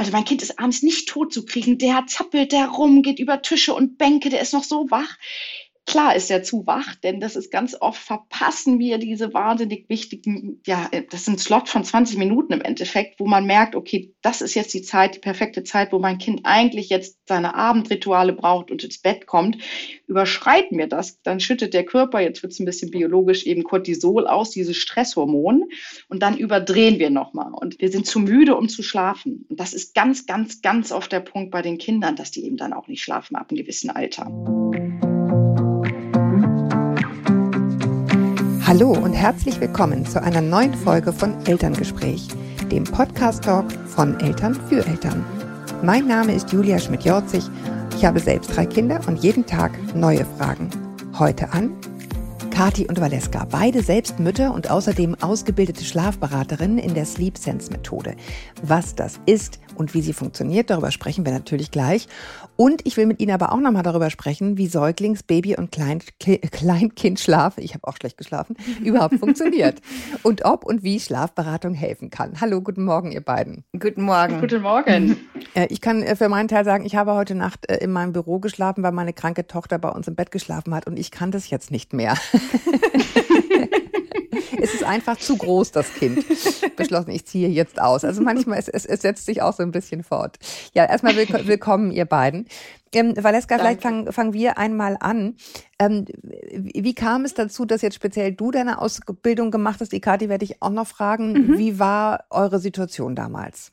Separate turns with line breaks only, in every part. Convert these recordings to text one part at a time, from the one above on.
also mein Kind ist abends nicht tot zu kriegen. Der zappelt der rum, geht über Tische und Bänke, der ist noch so wach. Klar ist er zu wach, denn das ist ganz oft verpassen wir diese wahnsinnig wichtigen, ja, das sind Slot von 20 Minuten im Endeffekt, wo man merkt, okay, das ist jetzt die Zeit, die perfekte Zeit, wo mein Kind eigentlich jetzt seine Abendrituale braucht und ins Bett kommt. Überschreiten wir das, dann schüttet der Körper, jetzt wird es ein bisschen biologisch, eben Cortisol aus, dieses Stresshormon, und dann überdrehen wir nochmal. Und wir sind zu müde, um zu schlafen. Und das ist ganz, ganz, ganz oft der Punkt bei den Kindern, dass die eben dann auch nicht schlafen ab einem gewissen Alter.
Hallo und herzlich willkommen zu einer neuen Folge von Elterngespräch, dem Podcast-Talk von Eltern für Eltern. Mein Name ist Julia Schmidt-Jorzig. Ich habe selbst drei Kinder und jeden Tag neue Fragen. Heute an Kati und Valeska, beide selbst Mütter und außerdem ausgebildete Schlafberaterinnen in der Sleep Sense Methode. Was das ist und wie sie funktioniert, darüber sprechen wir natürlich gleich. Und ich will mit Ihnen aber auch nochmal darüber sprechen, wie Säuglings-, Baby- und Klein Kleinkindschlaf, ich habe auch schlecht geschlafen, überhaupt funktioniert. Und ob und wie Schlafberatung helfen kann. Hallo, guten Morgen, ihr beiden.
Guten Morgen. Guten Morgen.
Äh, ich kann äh, für meinen Teil sagen, ich habe heute Nacht äh, in meinem Büro geschlafen, weil meine kranke Tochter bei uns im Bett geschlafen hat und ich kann das jetzt nicht mehr. Es ist einfach zu groß, das Kind. Beschlossen, ich ziehe jetzt aus. Also manchmal, es, es, es setzt sich auch so ein bisschen fort. Ja, erstmal willk willkommen, ihr beiden. Ähm, Valeska, Danke. vielleicht fangen, fangen wir einmal an. Ähm, wie kam es dazu, dass jetzt speziell du deine Ausbildung gemacht hast? Die Kathi werde ich auch noch fragen. Mhm. Wie war eure Situation damals?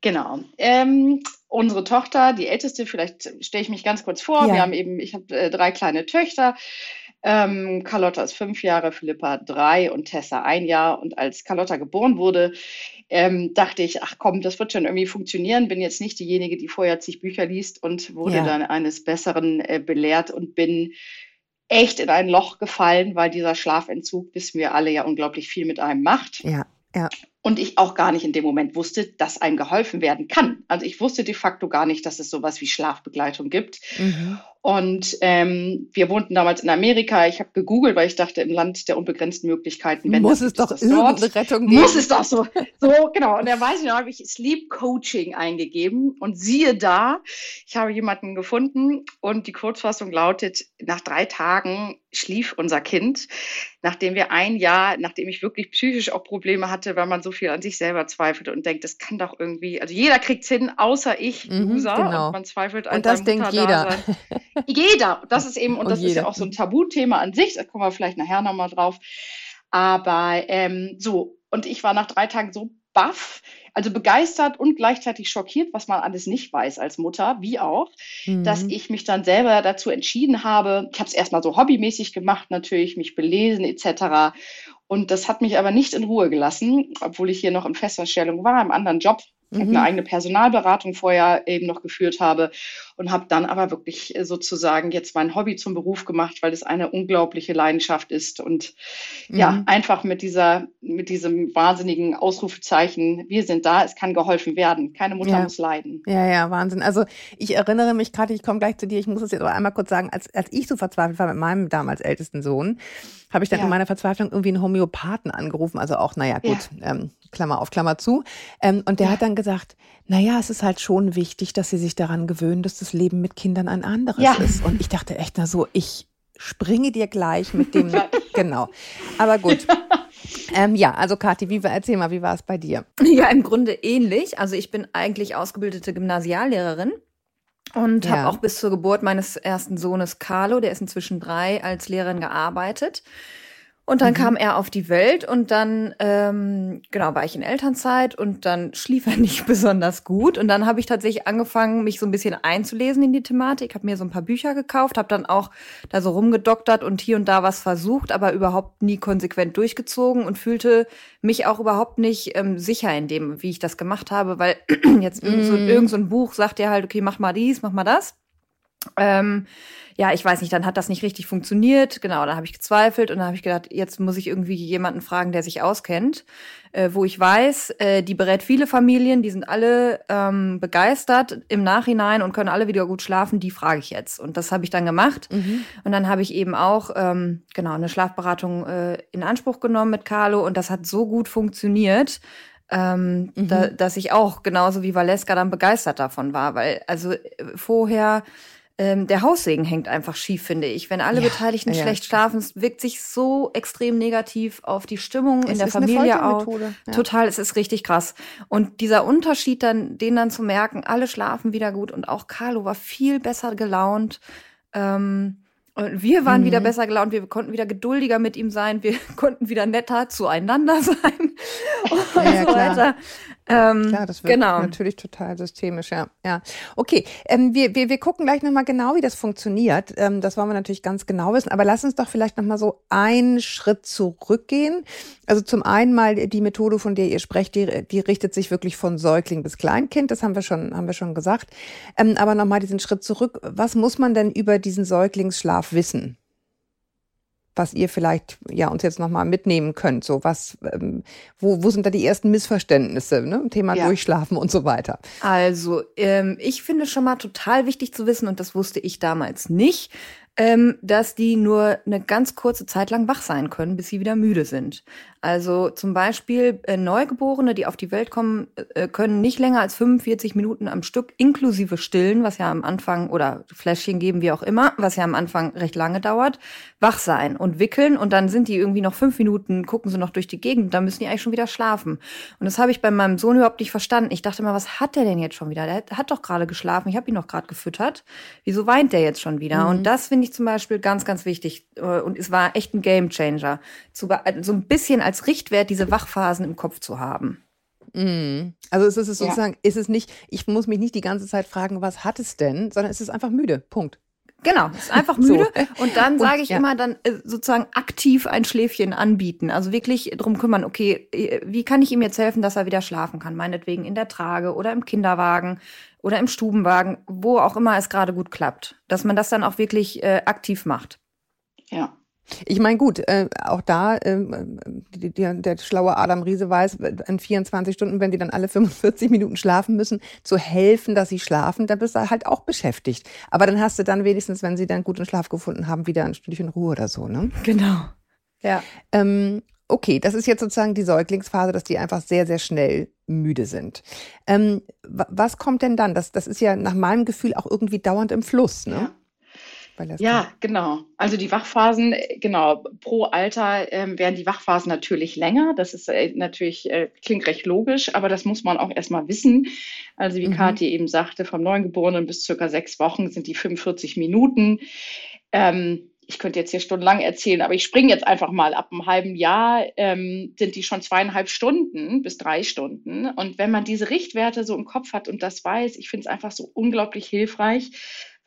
Genau. Ähm, unsere Tochter, die älteste, vielleicht stelle ich mich ganz kurz vor. Ja. Wir haben eben, ich habe äh, drei kleine Töchter. Ähm, Carlotta ist fünf Jahre, Philippa drei und Tessa ein Jahr. Und als Carlotta geboren wurde, ähm, dachte ich, ach komm, das wird schon irgendwie funktionieren. Bin jetzt nicht diejenige, die vorher zig Bücher liest und wurde ja. dann eines Besseren äh, belehrt und bin echt in ein Loch gefallen, weil dieser Schlafentzug, wissen wir alle, ja unglaublich viel mit einem macht.
Ja, ja
und ich auch gar nicht in dem Moment wusste, dass einem geholfen werden kann. Also ich wusste de facto gar nicht, dass es sowas wie Schlafbegleitung gibt. Mhm. Und ähm, wir wohnten damals in Amerika. Ich habe gegoogelt, weil ich dachte, im Land der unbegrenzten Möglichkeiten,
wenn muss das, es doch das dort, Rettung
geben. Muss es doch so. So, genau. Und da weiß ich noch, habe ich Sleep Coaching eingegeben und siehe da, ich habe jemanden gefunden und die Kurzfassung lautet, nach drei Tagen schlief unser Kind, nachdem wir ein Jahr, nachdem ich wirklich psychisch auch Probleme hatte, weil man so viel an sich selber zweifelt und denkt, das kann doch irgendwie, also jeder kriegt es hin, außer ich,
mhm, User, genau.
und man zweifelt an
Und das denkt jeder.
jeder. Das ist eben, und, und das jeder. ist ja auch so ein Tabuthema an sich, da kommen wir vielleicht nachher nochmal drauf. Aber ähm, so, und ich war nach drei Tagen so baff, also begeistert und gleichzeitig schockiert, was man alles nicht weiß als Mutter, wie auch, mhm. dass ich mich dann selber dazu entschieden habe. Ich habe es erstmal so hobbymäßig gemacht, natürlich, mich belesen etc. Und das hat mich aber nicht in Ruhe gelassen, obwohl ich hier noch in Festanstellung war, im anderen Job mhm. eine eigene Personalberatung vorher eben noch geführt habe und habe dann aber wirklich äh, sozusagen jetzt mein Hobby zum Beruf gemacht, weil es eine unglaubliche Leidenschaft ist und mhm. ja, einfach mit dieser, mit diesem wahnsinnigen Ausrufezeichen, wir sind da, es kann geholfen werden, keine Mutter
ja.
muss leiden.
Ja, ja, Wahnsinn. Also ich erinnere mich gerade, ich komme gleich zu dir, ich muss es jetzt aber einmal kurz sagen, als, als ich so verzweifelt war mit meinem damals ältesten Sohn, habe ich dann ja. in meiner Verzweiflung irgendwie einen Homöopathen angerufen, also auch, naja, gut, ja. ähm, Klammer auf Klammer zu. Ähm, und der hat dann gesagt, naja, es ist halt schon wichtig, dass sie sich daran gewöhnen, dass das Leben mit Kindern ein anderes ja. ist. Und ich dachte echt, na so, ich springe dir gleich mit dem, genau. Aber gut. Ähm, ja, also Kathi, wie, erzähl mal, wie war es bei dir?
Ja, im Grunde ähnlich. Also ich bin eigentlich ausgebildete Gymnasiallehrerin und ja. habe auch bis zur Geburt meines ersten Sohnes Carlo, der ist inzwischen drei, als Lehrerin gearbeitet. Und dann mhm. kam er auf die Welt und dann, ähm, genau, war ich in Elternzeit und dann schlief er nicht besonders gut. Und dann habe ich tatsächlich angefangen, mich so ein bisschen einzulesen in die Thematik, habe mir so ein paar Bücher gekauft, habe dann auch da so rumgedoktert und hier und da was versucht, aber überhaupt nie konsequent durchgezogen und fühlte mich auch überhaupt nicht ähm, sicher in dem, wie ich das gemacht habe, weil jetzt irgend, so, mhm. irgend so ein Buch sagt ja halt, okay, mach mal dies, mach mal das. Ähm, ja, ich weiß nicht, dann hat das nicht richtig funktioniert. Genau, dann habe ich gezweifelt und dann habe ich gedacht, jetzt muss ich irgendwie jemanden fragen, der sich auskennt, äh, wo ich weiß, äh, die berät viele Familien, die sind alle ähm, begeistert im Nachhinein und können alle wieder gut schlafen. Die frage ich jetzt und das habe ich dann gemacht. Mhm. Und dann habe ich eben auch ähm, genau eine Schlafberatung äh, in Anspruch genommen mit Carlo und das hat so gut funktioniert ähm, mhm. da, dass ich auch genauso wie Valeska dann begeistert davon war, weil also äh, vorher ähm, der Haussegen hängt einfach schief, finde ich. Wenn alle ja, Beteiligten ja, schlecht schlafen, es wirkt sich so extrem negativ auf die Stimmung es in der Familie aus. Ja. Total, es ist richtig krass. Und dieser Unterschied dann, den dann zu merken, alle schlafen wieder gut und auch Carlo war viel besser gelaunt. Ähm, und wir waren mhm. wieder besser gelaunt, wir konnten wieder geduldiger mit ihm sein, wir konnten wieder netter zueinander sein und so weiter.
Ähm, Klar, das wird genau. natürlich total systemisch, ja. ja. Okay, ähm, wir, wir, wir gucken gleich nochmal genau, wie das funktioniert. Ähm, das wollen wir natürlich ganz genau wissen. Aber lass uns doch vielleicht nochmal so einen Schritt zurückgehen. Also zum einen mal die Methode, von der ihr sprecht, die, die richtet sich wirklich von Säugling bis Kleinkind. Das haben wir schon, haben wir schon gesagt. Ähm, aber nochmal diesen Schritt zurück. Was muss man denn über diesen Säuglingsschlaf wissen? Was ihr vielleicht ja uns jetzt nochmal mitnehmen könnt. So was, ähm, wo, wo sind da die ersten Missverständnisse, ne? Thema ja. Durchschlafen und so weiter.
Also, ähm, ich finde schon mal total wichtig zu wissen, und das wusste ich damals nicht, ähm, dass die nur eine ganz kurze Zeit lang wach sein können, bis sie wieder müde sind. Also zum Beispiel äh, Neugeborene, die auf die Welt kommen, äh, können nicht länger als 45 Minuten am Stück, inklusive Stillen, was ja am Anfang, oder Fläschchen geben, wie auch immer, was ja am Anfang recht lange dauert, wach sein und wickeln und dann sind die irgendwie noch fünf Minuten, gucken sie noch durch die Gegend, dann müssen die eigentlich schon wieder schlafen. Und das habe ich bei meinem Sohn überhaupt nicht verstanden. Ich dachte mal, was hat der denn jetzt schon wieder? Der hat doch gerade geschlafen, ich habe ihn noch gerade gefüttert. Wieso weint der jetzt schon wieder? Mhm. Und das finde ich zum Beispiel ganz, ganz wichtig. Äh, und es war echt ein Gamechanger. So ein bisschen als Richtwert diese Wachphasen im Kopf zu haben.
Mm. Also es ist sozusagen, ja. ist es nicht, ich muss mich nicht die ganze Zeit fragen, was hat es denn, sondern es ist einfach müde. Punkt.
Genau, ist einfach müde. So. Und dann sage ich ja. immer dann äh, sozusagen aktiv ein Schläfchen anbieten. Also wirklich drum kümmern, okay, äh, wie kann ich ihm jetzt helfen, dass er wieder schlafen kann? Meinetwegen in der Trage oder im Kinderwagen oder im Stubenwagen, wo auch immer es gerade gut klappt. Dass man das dann auch wirklich äh, aktiv macht.
Ja. Ich meine, gut, äh, auch da, äh, die, die, der schlaue Adam Riese weiß, in 24 Stunden, wenn die dann alle 45 Minuten schlafen müssen, zu helfen, dass sie schlafen, da bist du halt auch beschäftigt. Aber dann hast du dann wenigstens, wenn sie dann guten Schlaf gefunden haben, wieder ein Stündchen Ruhe oder so, ne?
Genau.
Ja. Ähm, okay, das ist jetzt sozusagen die Säuglingsphase, dass die einfach sehr, sehr schnell müde sind. Ähm, was kommt denn dann? Das, das ist ja nach meinem Gefühl auch irgendwie dauernd im Fluss, ne?
Ja. Ja, genau. Also die Wachphasen, genau, pro Alter ähm, werden die Wachphasen natürlich länger. Das ist äh, natürlich, äh, klingt recht logisch, aber das muss man auch erstmal wissen. Also wie mhm. Kathi eben sagte, vom Neugeborenen bis circa sechs Wochen sind die 45 Minuten. Ähm, ich könnte jetzt hier stundenlang erzählen, aber ich springe jetzt einfach mal ab einem halben Jahr, ähm, sind die schon zweieinhalb Stunden bis drei Stunden. Und wenn man diese Richtwerte so im Kopf hat und das weiß, ich finde es einfach so unglaublich hilfreich,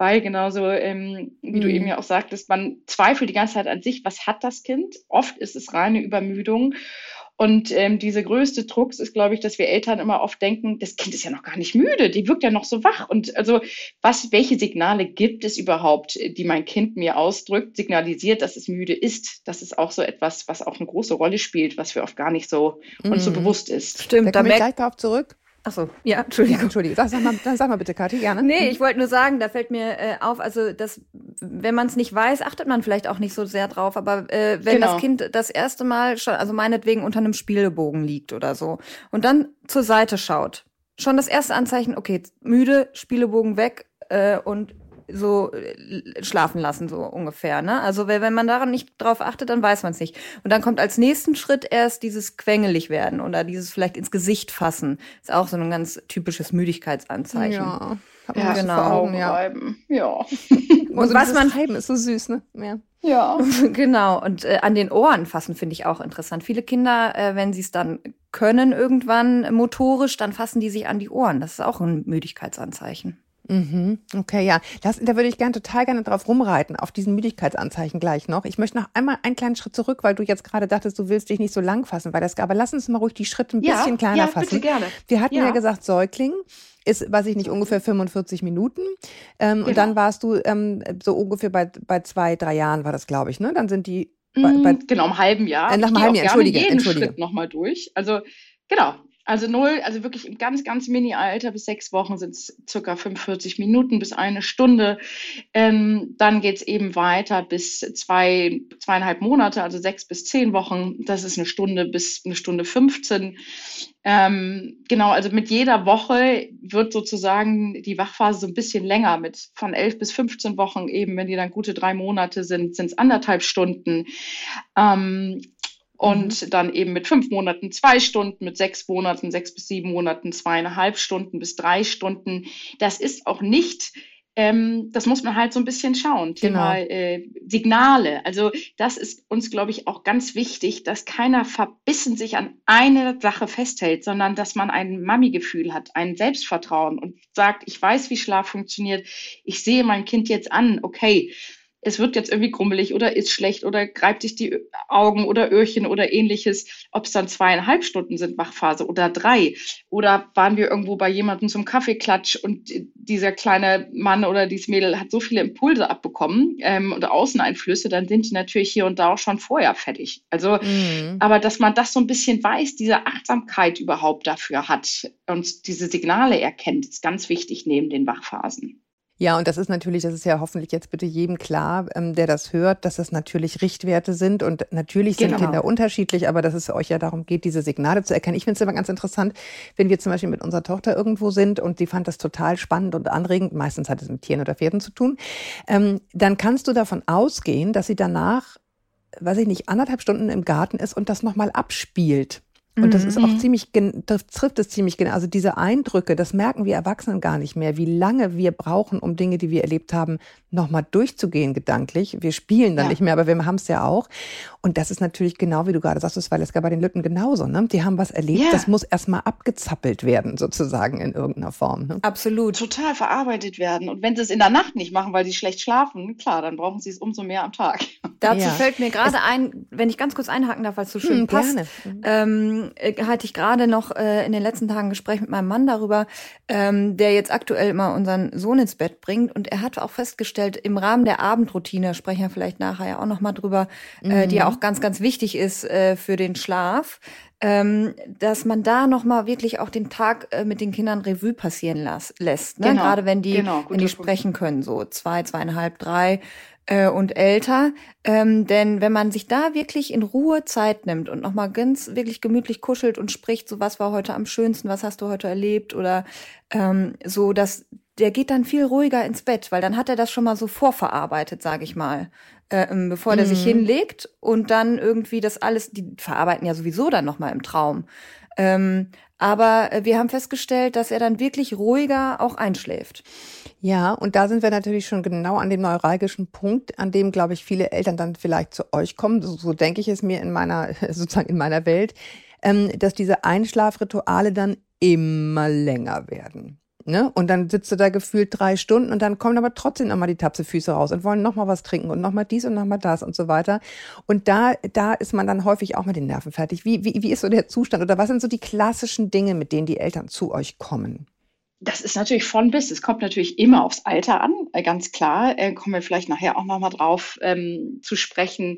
weil genauso, ähm, wie mhm. du eben ja auch sagtest, man zweifelt die ganze Zeit an sich, was hat das Kind? Oft ist es reine Übermüdung. Und ähm, diese größte Drucks ist, glaube ich, dass wir Eltern immer oft denken, das Kind ist ja noch gar nicht müde, die wirkt ja noch so wach. Und also, was, welche Signale gibt es überhaupt, die mein Kind mir ausdrückt, signalisiert, dass es müde ist? Das ist auch so etwas, was auch eine große Rolle spielt, was wir oft gar nicht so uns mhm. so bewusst ist.
Stimmt, da kommen wir gleich darauf zurück.
Achso, ja, Entschuldigung. Ja,
Entschuldigung. Sag, sag, mal, sag mal bitte, Kathi, gerne.
Nee, ich wollte nur sagen, da fällt mir äh, auf, also das, wenn man es nicht weiß, achtet man vielleicht auch nicht so sehr drauf, aber äh, wenn genau. das Kind das erste Mal schon, also meinetwegen unter einem Spielbogen liegt oder so und dann zur Seite schaut, schon das erste Anzeichen, okay, müde, Spielebogen weg äh, und so äh, schlafen lassen, so ungefähr. Ne? Also wenn man daran nicht drauf achtet, dann weiß man es nicht. Und dann kommt als nächsten Schritt erst dieses quengelig werden oder dieses vielleicht ins Gesicht fassen. Ist auch so ein ganz typisches Müdigkeitsanzeichen.
Ja, ja genau. Augen, ja.
ja.
Und also was man Schreiben ist so süß, ne?
Ja. Ja. genau. Und äh, an den Ohren fassen finde ich auch interessant. Viele Kinder, äh, wenn sie es dann können irgendwann motorisch, dann fassen die sich an die Ohren. Das ist auch ein Müdigkeitsanzeichen.
Mhm. Okay, ja. Das, da würde ich gerne total gerne drauf rumreiten, auf diesen Müdigkeitsanzeichen gleich noch. Ich möchte noch einmal einen kleinen Schritt zurück, weil du jetzt gerade dachtest, du willst dich nicht so lang fassen, weil das, aber lass uns mal ruhig die Schritte ein bisschen kleiner ja, fassen.
Bitte gerne.
Wir hatten ja, ja gesagt, Säugling ist, weiß ich nicht, ungefähr 45 Minuten. Ähm, genau. Und dann warst du ähm, so ungefähr bei, bei zwei, drei Jahren war das, glaube ich, ne? Dann sind die
bei, bei, mm, genau, im halben Jahr.
Äh, nach einem halben Jahr, entschuldige, jeden entschuldige.
Schritt nochmal durch. Also, genau, Also null, also wirklich im ganz, ganz Mini-Alter bis sechs Wochen sind es circa 45 Minuten bis eine Stunde. Ähm, dann geht es eben weiter bis zwei, zweieinhalb Monate, also sechs bis zehn Wochen. Das ist eine Stunde bis eine Stunde 15. Ähm, genau, also mit jeder Woche wird sozusagen die Wachphase so ein bisschen länger, mit von elf bis 15 Wochen eben, wenn die dann gute drei Monate sind, sind es anderthalb Stunden. Ähm, und mhm. dann eben mit fünf Monaten zwei Stunden, mit sechs Monaten, sechs bis sieben Monaten zweieinhalb Stunden bis drei Stunden. Das ist auch nicht ähm, das muss man halt so ein bisschen schauen. Thema genau. äh, Signale. Also das ist uns, glaube ich, auch ganz wichtig, dass keiner verbissen sich an eine Sache festhält, sondern dass man ein Mami-Gefühl hat, ein Selbstvertrauen und sagt, ich weiß, wie Schlaf funktioniert. Ich sehe mein Kind jetzt an. Okay, es wird jetzt irgendwie krummelig oder ist schlecht oder greift sich die Augen oder Öhrchen oder ähnliches, ob es dann zweieinhalb Stunden sind Wachphase oder drei. Oder waren wir irgendwo bei jemandem zum Kaffeeklatsch und dieser kleine Mann oder dieses Mädel hat so viele Impulse abbekommen ähm, oder Außeneinflüsse, dann sind die natürlich hier und da auch schon vorher fertig. Also, mhm. aber dass man das so ein bisschen weiß, diese Achtsamkeit überhaupt dafür hat und diese Signale erkennt, ist ganz wichtig neben den Wachphasen.
Ja, und das ist natürlich, das ist ja hoffentlich jetzt bitte jedem klar, ähm, der das hört, dass das natürlich Richtwerte sind. Und natürlich sind genau. Kinder unterschiedlich, aber dass es euch ja darum geht, diese Signale zu erkennen. Ich finde es immer ganz interessant, wenn wir zum Beispiel mit unserer Tochter irgendwo sind und die fand das total spannend und anregend, meistens hat es mit Tieren oder Pferden zu tun, ähm, dann kannst du davon ausgehen, dass sie danach, weiß ich nicht, anderthalb Stunden im Garten ist und das nochmal abspielt. Und das ist auch mhm. ziemlich, das trifft es ziemlich genau. Also diese Eindrücke, das merken wir Erwachsenen gar nicht mehr, wie lange wir brauchen, um Dinge, die wir erlebt haben, nochmal durchzugehen gedanklich. Wir spielen dann ja. nicht mehr, aber wir haben es ja auch. Und das ist natürlich genau, wie du gerade sagst, das war das bei den Lütten genauso. Ne? Die haben was erlebt, ja. das muss erstmal abgezappelt werden, sozusagen in irgendeiner Form. Ne?
Absolut. Total verarbeitet werden. Und wenn sie es in der Nacht nicht machen, weil sie schlecht schlafen, klar, dann brauchen sie es umso mehr am Tag.
Dazu ja. fällt mir gerade ein, wenn ich ganz kurz einhaken darf, weil es so schön hm, passt. Gerne. Ähm, äh, hatte ich gerade noch äh, in den letzten Tagen ein Gespräch mit meinem Mann darüber, ähm, der jetzt aktuell immer unseren Sohn ins Bett bringt. Und er hat auch festgestellt, im Rahmen der Abendroutine, sprechen wir vielleicht nachher ja auch nochmal drüber, mhm. äh, die ja auch ganz, ganz wichtig ist äh, für den Schlaf, ähm, dass man da nochmal wirklich auch den Tag äh, mit den Kindern Revue passieren las lässt. Ne? Genau. Gerade wenn die, genau, wenn die sprechen können, so zwei, zweieinhalb, drei äh, und älter. Ähm, denn wenn man sich da wirklich in Ruhe Zeit nimmt und nochmal ganz wirklich gemütlich kuschelt und spricht, so was war heute am schönsten, was hast du heute erlebt oder ähm, so, dass der geht dann viel ruhiger ins Bett, weil dann hat er das schon mal so vorverarbeitet, sage ich mal. Äh, ähm, bevor der mhm. sich hinlegt und dann irgendwie das alles, die verarbeiten ja sowieso dann nochmal im Traum. Ähm, aber äh, wir haben festgestellt, dass er dann wirklich ruhiger auch einschläft.
Ja, und da sind wir natürlich schon genau an dem neuralgischen Punkt, an dem, glaube ich, viele Eltern dann vielleicht zu euch kommen. So, so denke ich es mir in meiner, sozusagen in meiner Welt, ähm, dass diese Einschlafrituale dann immer länger werden. Ne? Und dann sitzt du da gefühlt drei Stunden und dann kommen aber trotzdem nochmal die Tapsefüße raus und wollen nochmal was trinken und nochmal dies und nochmal das und so weiter. Und da, da ist man dann häufig auch mit den Nerven fertig. Wie, wie, wie ist so der Zustand oder was sind so die klassischen Dinge, mit denen die Eltern zu euch kommen?
Das ist natürlich von bis. Es kommt natürlich immer aufs Alter an, äh, ganz klar. Äh, kommen wir vielleicht nachher auch nochmal drauf ähm, zu sprechen.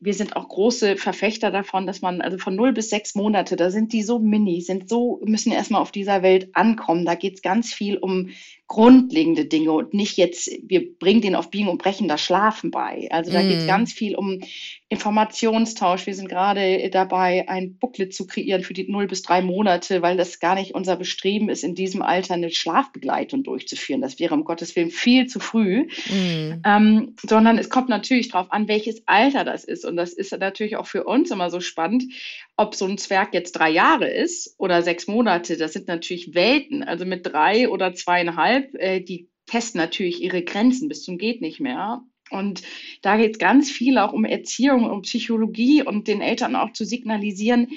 Wir sind auch große Verfechter davon, dass man also von null bis sechs Monate, da sind die so mini, sind so, müssen erstmal auf dieser Welt ankommen. Da geht es ganz viel um grundlegende Dinge und nicht jetzt, wir bringen den auf Biegen und Brechen das Schlafen bei. Also da mm. geht es ganz viel um Informationstausch. Wir sind gerade dabei, ein Booklet zu kreieren für die null bis drei Monate, weil das gar nicht unser Bestreben ist, in diesem Alter eine Schlafbegleitung durchzuführen. Das wäre um Gottes Willen viel zu früh. Mm. Ähm, sondern es kommt natürlich darauf an, welches Alter das ist. Und das ist natürlich auch für uns immer so spannend, ob so ein Zwerg jetzt drei Jahre ist oder sechs Monate. Das sind natürlich Welten. Also mit drei oder zweieinhalb, äh, die testen natürlich ihre Grenzen bis zum geht nicht mehr. Und da geht es ganz viel auch um Erziehung, um Psychologie und den Eltern auch zu signalisieren,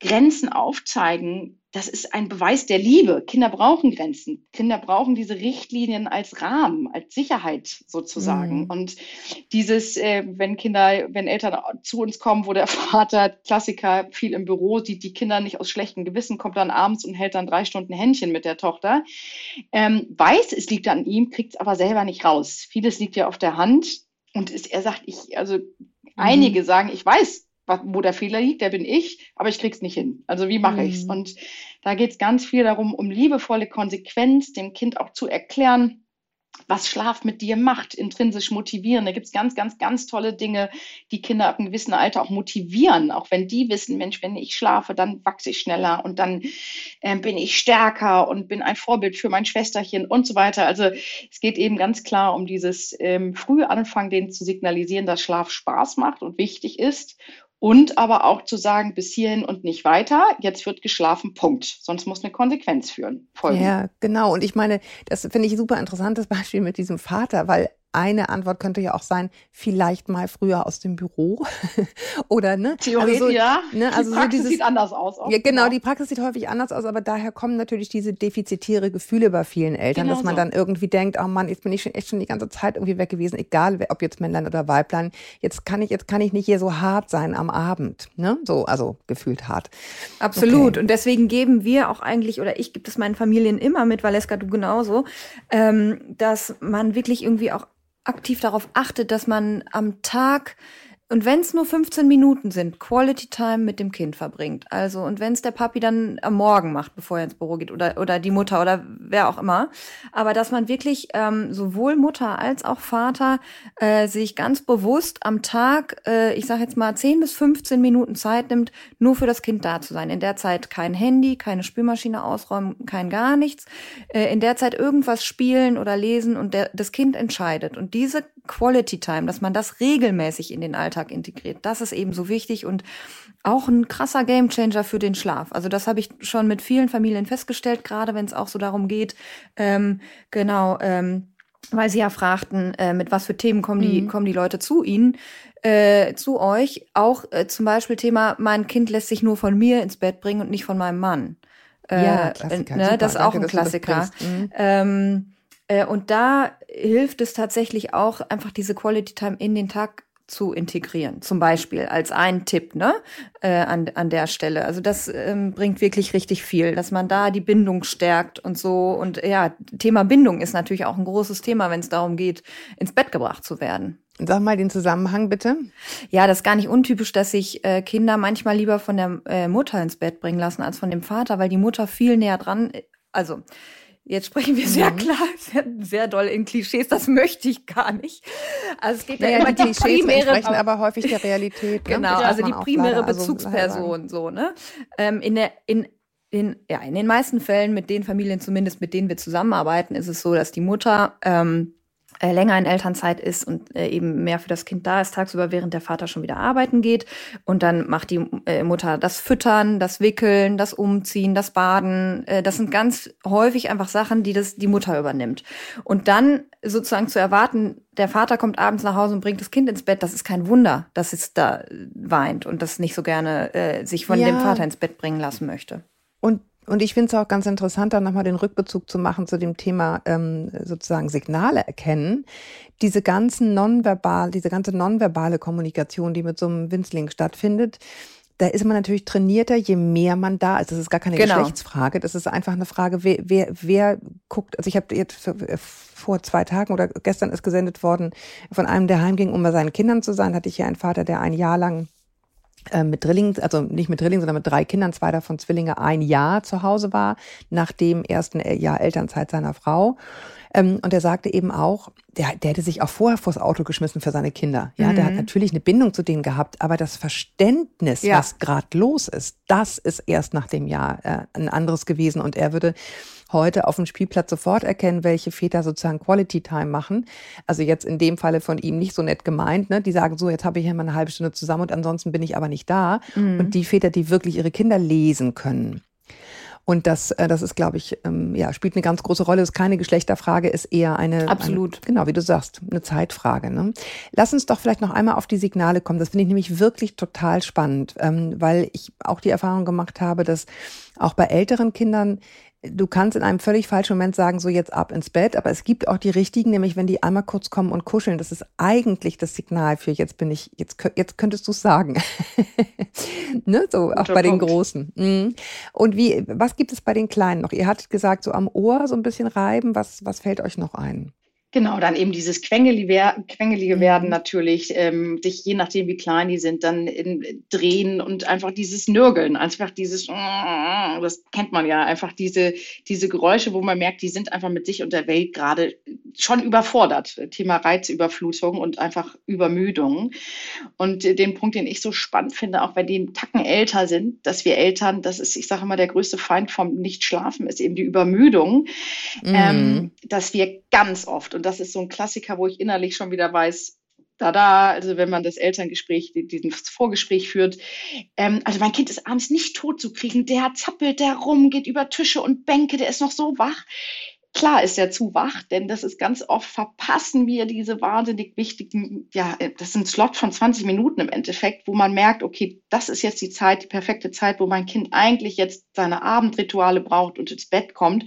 Grenzen aufzeigen, das ist ein Beweis der Liebe. Kinder brauchen Grenzen. Kinder brauchen diese Richtlinien als Rahmen, als Sicherheit sozusagen. Mhm. Und dieses, äh, wenn Kinder, wenn Eltern zu uns kommen, wo der Vater, Klassiker, viel im Büro, sieht die Kinder nicht aus schlechtem Gewissen, kommt dann abends und hält dann drei Stunden Händchen mit der Tochter, ähm, weiß, es liegt an ihm, kriegt es aber selber nicht raus. Vieles liegt ja auf der Hand. Und ist, er sagt, ich, also mhm. einige sagen, ich weiß, wo der Fehler liegt, der bin ich, aber ich krieg's nicht hin. Also wie mache mhm. ich's? Und Da geht es ganz viel darum, um liebevolle Konsequenz, dem Kind auch zu erklären, was Schlaf mit dir macht, intrinsisch motivieren. Da gibt es ganz, ganz, ganz tolle Dinge, die Kinder ab einem gewissen Alter auch motivieren. Auch wenn die wissen, Mensch, wenn ich schlafe, dann wachse ich schneller und dann äh, bin ich stärker und bin ein Vorbild für mein Schwesterchen und so weiter. Also es geht eben ganz klar um dieses ähm, frühe Anfangen, denen zu signalisieren, dass Schlaf Spaß macht und wichtig ist und aber auch zu sagen, bis hierhin und nicht weiter, jetzt wird geschlafen, Punkt. Sonst muss eine Konsequenz führen.
Folgen. Ja, genau. Und ich meine, das finde ich super interessantes Beispiel mit diesem Vater, weil eine Antwort könnte ja auch sein, vielleicht mal früher aus dem Büro oder ne?
Theoretisch also so, ja.
Ne? Also
die Praxis so dieses, sieht anders aus.
Auch, ja, genau, genau, die Praxis sieht häufig anders aus, aber daher kommen natürlich diese defizitäre Gefühle bei vielen Eltern, genau dass man so. dann irgendwie denkt, oh Mann, jetzt bin ich schon echt schon die ganze Zeit irgendwie weg gewesen, egal ob jetzt Männlein oder Weiblein. Jetzt kann ich jetzt kann ich nicht hier so hart sein am Abend, ne? So, also gefühlt hart.
Absolut. Okay. Und deswegen geben wir auch eigentlich oder ich gebe es meinen Familien immer mit, Valeska, du genauso, ähm, dass man wirklich irgendwie auch aktiv darauf achtet, dass man am Tag und wenn es nur 15 Minuten sind, Quality Time mit dem Kind verbringt. Also, und wenn es der Papi dann am Morgen macht, bevor er ins Büro geht, oder, oder die Mutter oder wer auch immer. Aber dass man wirklich ähm, sowohl Mutter als auch Vater äh, sich ganz bewusst am Tag, äh, ich sage jetzt mal 10 bis 15 Minuten Zeit nimmt, nur für das Kind da zu sein. In der Zeit kein Handy, keine Spülmaschine ausräumen, kein gar nichts. Äh, in der Zeit irgendwas spielen oder lesen und der, das Kind entscheidet. Und diese Quality Time, dass man das regelmäßig in den Alltag integriert, das ist eben so wichtig und auch ein krasser Gamechanger für den Schlaf. Also das habe ich schon mit vielen Familien festgestellt, gerade wenn es auch so darum geht, ähm, genau, ähm, weil sie ja fragten, äh, mit was für Themen kommen die, mhm. kommen die Leute zu ihnen, äh, zu euch. Auch äh, zum Beispiel Thema, mein Kind lässt sich nur von mir ins Bett bringen und nicht von meinem Mann.
Äh, ja, Klassiker.
Ne, das ist auch Danke, ein Klassiker. Mhm. Ähm, äh, und da hilft es tatsächlich auch, einfach diese Quality Time in den Tag zu integrieren, zum Beispiel als ein Tipp ne, äh, an, an der Stelle. Also das ähm, bringt wirklich richtig viel, dass man da die Bindung stärkt und so. Und ja, Thema Bindung ist natürlich auch ein großes Thema, wenn es darum geht, ins Bett gebracht zu werden.
Sag mal den Zusammenhang bitte.
Ja, das ist gar nicht untypisch, dass sich äh, Kinder manchmal lieber von der äh, Mutter ins Bett bringen lassen als von dem Vater, weil die Mutter viel näher dran, also Jetzt sprechen wir sehr mhm. klar, sehr, sehr doll in Klischees. Das möchte ich gar nicht.
Also es geht ja, ja immer die Klischees primäre, entsprechen aber häufig der Realität.
Ne? Genau, also die primäre leider, also Bezugsperson, also so ne. Ähm, in der in in, ja, in den meisten Fällen mit den Familien, zumindest mit denen wir zusammenarbeiten, ist es so, dass die Mutter ähm, äh, länger in Elternzeit ist und äh, eben mehr für das Kind da ist, tagsüber, während der Vater schon wieder arbeiten geht. Und dann macht die äh, Mutter das Füttern, das Wickeln, das Umziehen, das Baden. Äh, das sind ganz häufig einfach Sachen, die das die Mutter übernimmt. Und dann sozusagen zu erwarten, der Vater kommt abends nach Hause und bringt das Kind ins Bett, das ist kein Wunder, dass es da weint und das nicht so gerne äh, sich von ja. dem Vater ins Bett bringen lassen möchte.
Und ich finde es auch ganz interessant, da nochmal den Rückbezug zu machen zu dem Thema ähm, sozusagen Signale erkennen. Diese ganzen nonverbal, diese ganze nonverbale Kommunikation, die mit so einem Winzling stattfindet, da ist man natürlich trainierter, je mehr man da ist. Das ist gar keine genau. Geschlechtsfrage. Das ist einfach eine Frage, wer, wer, wer guckt. Also ich habe jetzt vor zwei Tagen oder gestern ist gesendet worden von einem, der heimging, um bei seinen Kindern zu sein, hatte ich hier einen Vater, der ein Jahr lang äh, mit Drillingen, also nicht mit Drillingen, sondern mit drei Kindern, zwei davon Zwillinge, ein Jahr zu Hause war, nach dem ersten Jahr Elternzeit seiner Frau. Ähm, und er sagte eben auch, der, der hätte sich auch vorher vors Auto geschmissen für seine Kinder. Ja, mhm. der hat mhm. natürlich eine Bindung zu denen gehabt, aber das Verständnis, ja. was gerade los ist, das ist erst nach dem Jahr äh, ein anderes gewesen. Und er würde heute auf dem Spielplatz sofort erkennen, welche Väter sozusagen Quality Time machen. Also jetzt in dem Falle von ihm nicht so nett gemeint, ne? Die sagen so, jetzt habe ich hier mal eine halbe Stunde zusammen und ansonsten bin ich aber nicht da. Mhm. Und die Väter, die wirklich ihre Kinder lesen können. Und das, äh, das ist, glaube ich, ähm, ja, spielt eine ganz große Rolle. Das ist keine Geschlechterfrage, ist eher eine.
Absolut.
Eine, genau, wie du sagst, eine Zeitfrage. Ne? Lass uns doch vielleicht noch einmal auf die Signale kommen. Das finde ich nämlich wirklich total spannend, ähm, weil ich auch die Erfahrung gemacht habe, dass auch bei älteren Kindern du kannst in einem völlig falschen Moment sagen, so jetzt ab ins Bett, aber es gibt auch die richtigen, nämlich wenn die einmal kurz kommen und kuscheln, das ist eigentlich das Signal für jetzt bin ich, jetzt, jetzt könntest du es sagen. ne? So auch bei den Großen. Mhm. Und wie, was gibt es bei den Kleinen noch? Ihr hattet gesagt, so am Ohr so ein bisschen reiben, was, was fällt euch noch ein?
Genau, dann eben dieses Quengelige, Quengelige werden mhm. natürlich, ähm, sich je nachdem, wie klein die sind, dann in, drehen und einfach dieses Nörgeln, einfach dieses, das kennt man ja, einfach diese, diese Geräusche, wo man merkt, die sind einfach mit sich und der Welt gerade schon überfordert. Thema Reizüberflutung und einfach Übermüdung. Und den Punkt, den ich so spannend finde, auch wenn die Tacken älter sind, dass wir Eltern, das ist, ich sage immer, der größte Feind vom Nichtschlafen ist eben die Übermüdung, mhm. ähm, dass wir ganz oft, und das ist so ein Klassiker, wo ich innerlich schon wieder weiß, da da, also wenn man das Elterngespräch, diesen Vorgespräch führt, ähm, also mein Kind ist abends nicht tot zu kriegen, der zappelt, der rum, geht über Tische und Bänke, der ist noch so wach. Klar ist er zu wach, denn das ist ganz oft verpassen wir diese wahnsinnig wichtigen, ja, das ist ein Slot von 20 Minuten im Endeffekt, wo man merkt, okay, das ist jetzt die Zeit, die perfekte Zeit, wo mein Kind eigentlich jetzt seine Abendrituale braucht und ins Bett kommt.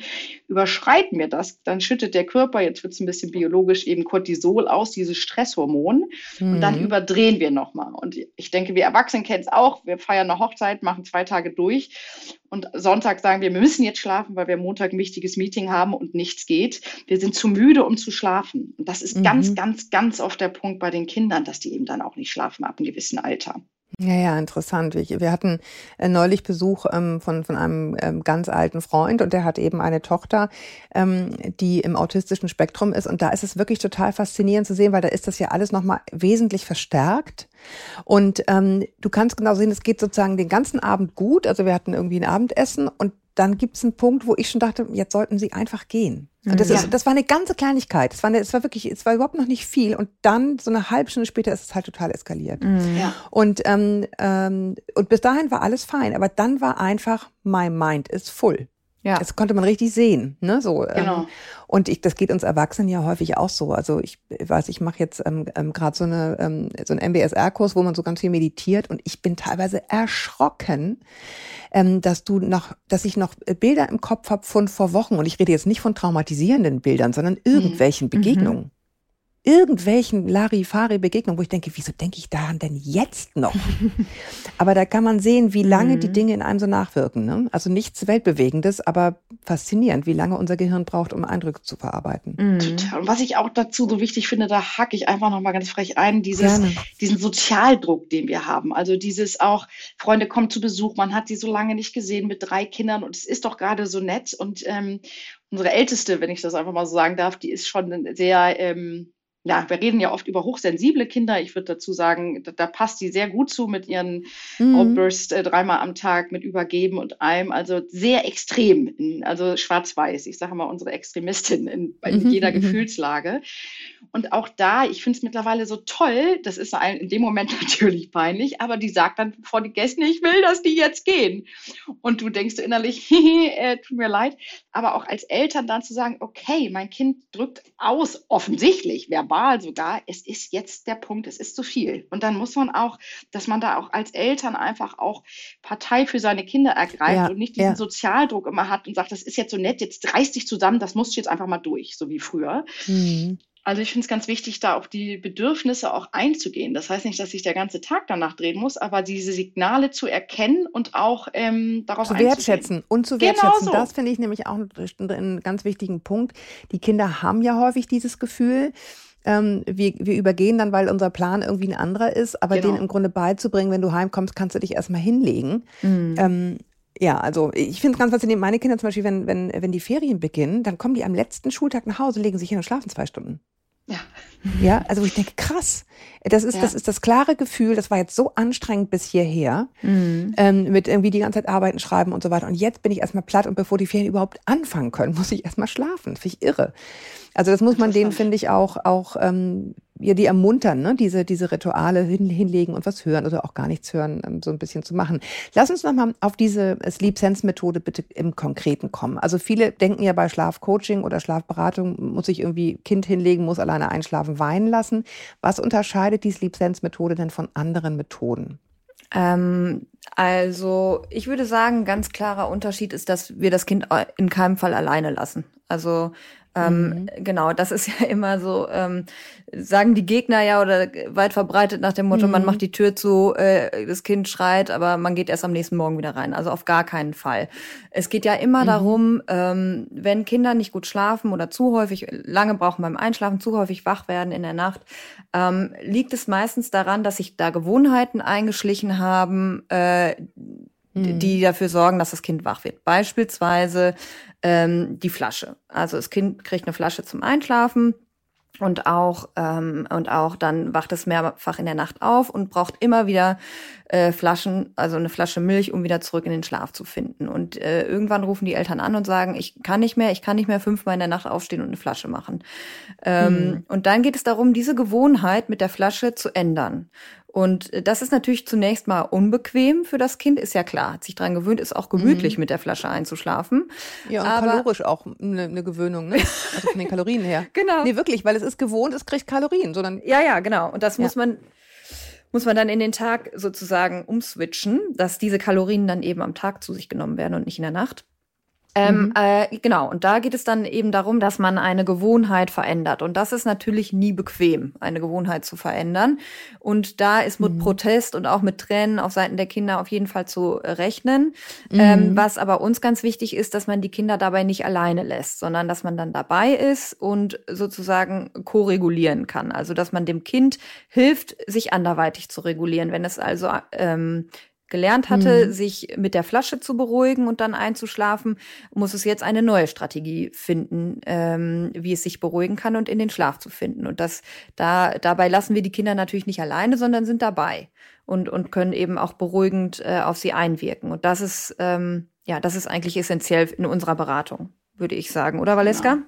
Überschreiten wir das, dann schüttet der Körper, jetzt wird es ein bisschen biologisch, eben Cortisol aus, dieses Stresshormon, mhm. und dann mhm. überdrehen wir nochmal. Und ich denke, wir Erwachsenen kennen es auch, wir feiern eine Hochzeit, machen zwei Tage durch und Sonntag sagen wir, wir müssen jetzt schlafen, weil wir Montag ein wichtiges Meeting haben und nichts geht. Wir sind zu müde, um zu schlafen. Und das ist mhm. ganz, ganz, ganz oft der Punkt bei den Kindern, dass die eben dann auch nicht schlafen ab einem gewissen Alter.
Ja, ja, interessant. Wir hatten äh, neulich Besuch ähm, von, von einem ähm, ganz alten Freund und der hat eben eine Tochter, ähm, die im autistischen Spektrum ist. Und da ist es wirklich total faszinierend zu sehen, weil da ist das ja alles nochmal wesentlich verstärkt. Und du kannst genau sehen, es geht sozusagen den ganzen Abend gut. Also wir hatten irgendwie ein Abendessen und dann gibt es einen Punkt, wo ich schon dachte, jetzt sollten sie einfach gehen. Und das, ja. ist, das war eine ganze Kleinigkeit. Es war, eine, es war wirklich, es war überhaupt noch nicht viel. Und dann, so eine halbe Stunde später, ist es halt total eskaliert. Mhm. Ja. Und, ähm, ähm, und bis dahin war alles fein. Aber dann war einfach, my mind is full. Ja. Das konnte man richtig sehen, ne? So. Ähm, genau. Ähm, und ich, das geht uns Erwachsenen ja häufig auch so. Also ich weiß, ich mache jetzt ähm, ähm, gerade so eine ähm, so einen MBSR-Kurs, wo man so ganz viel meditiert, und ich bin teilweise erschrocken, ähm, dass du noch, dass ich noch Bilder im Kopf habe von vor Wochen. Und ich rede jetzt nicht von traumatisierenden Bildern, sondern mhm. irgendwelchen mhm. Begegnungen irgendwelchen Larifari-Begegnungen, wo ich denke, wieso denke ich daran denn jetzt noch? aber da kann man sehen, wie lange mhm. die Dinge in einem so nachwirken. Ne? Also nichts Weltbewegendes, aber faszinierend, wie lange unser Gehirn braucht, um Eindrücke zu verarbeiten.
Mhm. Total. Und was ich auch dazu so wichtig finde, da hacke ich einfach nochmal ganz frech ein, dieses, diesen Sozialdruck, den wir haben. Also dieses auch, Freunde kommen zu Besuch, man hat die so lange nicht gesehen mit drei Kindern und es ist doch gerade so nett. Und ähm, unsere Älteste, wenn ich das einfach mal so sagen darf, die ist schon sehr... Ähm, ja, wir reden ja oft über hochsensible Kinder. Ich würde dazu sagen, da, da, passt die sehr gut zu mit ihren mhm. Outbursts äh, dreimal am Tag mit Übergeben und allem. Also sehr extrem, in, also schwarz-weiß. Ich sage mal, unsere Extremistin in, in mhm. jeder mhm. Gefühlslage. Und auch da, ich finde es mittlerweile so toll, das ist in dem Moment natürlich peinlich, aber die sagt dann vor die Gäste, ich will, dass die jetzt gehen. Und du denkst innerlich, äh, tut mir leid. Aber auch als Eltern dann zu sagen, okay, mein Kind drückt aus, offensichtlich, verbal verbal sogar, es ist jetzt der Punkt, es ist zu viel. Und dann muss man auch, dass man da auch als Eltern einfach auch Partei für seine Kinder ergreift ja, und nicht diesen ja. Sozialdruck immer hat und sagt, das ist jetzt so nett, jetzt reiß dich zusammen, das musst du jetzt einfach mal durch, so wie früher. Mhm. Also ich finde es ganz wichtig, da auf die Bedürfnisse auch einzugehen. Das heißt nicht, dass sich der ganze Tag danach drehen muss, aber diese Signale zu erkennen und auch ähm, darauf
zu wertschätzen und zu genau wertschätzen. Genau so. Das finde ich nämlich auch einen ganz wichtigen Punkt. Die Kinder haben ja häufig dieses Gefühl, ähm, wir, wir übergehen dann, weil unser Plan irgendwie ein anderer ist, aber genau. den im Grunde beizubringen, wenn du heimkommst, kannst du dich erstmal hinlegen. Mhm. Ähm, ja, also ich finde es ganz faszinierend. Meine Kinder zum Beispiel, wenn, wenn, wenn die Ferien beginnen, dann kommen die am letzten Schultag nach Hause, legen sich hin und schlafen zwei Stunden. Ja. Ja, also ich denke, krass. Das ist, ja. das ist das klare Gefühl, das war jetzt so anstrengend bis hierher, mhm. ähm, mit irgendwie die ganze Zeit arbeiten, schreiben und so weiter. Und jetzt bin ich erstmal platt und bevor die Ferien überhaupt anfangen können, muss ich erstmal schlafen. Finde ich irre. Also das muss man denen, finde ich, auch, auch ähm, ja, die ermuntern, ne? diese, diese Rituale hin, hinlegen und was hören oder auch gar nichts hören, ähm, so ein bisschen zu machen. Lass uns nochmal auf diese Sleep Sense Methode bitte im Konkreten kommen. Also viele denken ja bei Schlafcoaching oder Schlafberatung, muss ich irgendwie Kind hinlegen, muss alleine einschlafen, weinen lassen. Was unterscheidet die Sleep Sense Methode denn von anderen Methoden?
Ähm, also ich würde sagen, ganz klarer Unterschied ist, dass wir das Kind in keinem Fall alleine lassen. Also ähm, mhm. Genau, das ist ja immer so, ähm, sagen die Gegner ja oder weit verbreitet nach dem Motto, mhm. man macht die Tür zu, äh, das Kind schreit, aber man geht erst am nächsten Morgen wieder rein. Also auf gar keinen Fall. Es geht ja immer mhm. darum, ähm, wenn Kinder nicht gut schlafen oder zu häufig lange brauchen beim Einschlafen, zu häufig wach werden in der Nacht, ähm, liegt es meistens daran, dass sich da Gewohnheiten eingeschlichen haben, äh, die mhm. dafür sorgen, dass das Kind wach wird. Beispielsweise ähm, die Flasche. Also das Kind kriegt eine Flasche zum Einschlafen und auch ähm, und auch dann wacht es mehrfach in der Nacht auf und braucht immer wieder äh, Flaschen, also eine Flasche Milch, um wieder zurück in den Schlaf zu finden. Und äh, irgendwann rufen die Eltern an und sagen, ich kann nicht mehr, ich kann nicht mehr fünfmal in der Nacht aufstehen und eine Flasche machen. Ähm, mhm. Und dann geht es darum, diese Gewohnheit mit der Flasche zu ändern. Und äh, das ist natürlich zunächst mal unbequem für das Kind, ist ja klar. Hat sich dran gewöhnt, ist auch gemütlich mhm. mit der Flasche einzuschlafen.
Ja, und Aber kalorisch auch eine, eine Gewöhnung, ne? Also von den Kalorien her. genau. Nee, wirklich, weil es ist gewohnt, es kriegt Kalorien, sondern.
Ja, ja, genau. Und das ja. muss man muss man dann in den Tag sozusagen umswitchen, dass diese Kalorien dann eben am Tag zu sich genommen werden und nicht in der Nacht. Ähm, mhm. äh, genau, und da geht es dann eben darum, dass man eine Gewohnheit verändert. Und das ist natürlich nie bequem, eine Gewohnheit zu verändern. Und da ist mit mhm. Protest und auch mit Tränen auf Seiten der Kinder auf jeden Fall zu rechnen. Mhm. Ähm, was aber uns ganz wichtig ist, dass man die Kinder dabei nicht alleine lässt, sondern dass man dann dabei ist und sozusagen ko-regulieren kann. Also dass man dem Kind hilft, sich anderweitig zu regulieren. Wenn es also ähm, gelernt hatte, mhm. sich mit der Flasche zu beruhigen und dann einzuschlafen, muss es jetzt eine neue Strategie finden, ähm, wie es sich beruhigen kann und in den Schlaf zu finden. Und das, da, dabei lassen wir die Kinder natürlich nicht alleine, sondern sind dabei und, und können eben auch beruhigend äh, auf sie einwirken. Und das ist, ähm, ja, das ist eigentlich essentiell in unserer Beratung, würde ich sagen, oder Valeska?
Genau.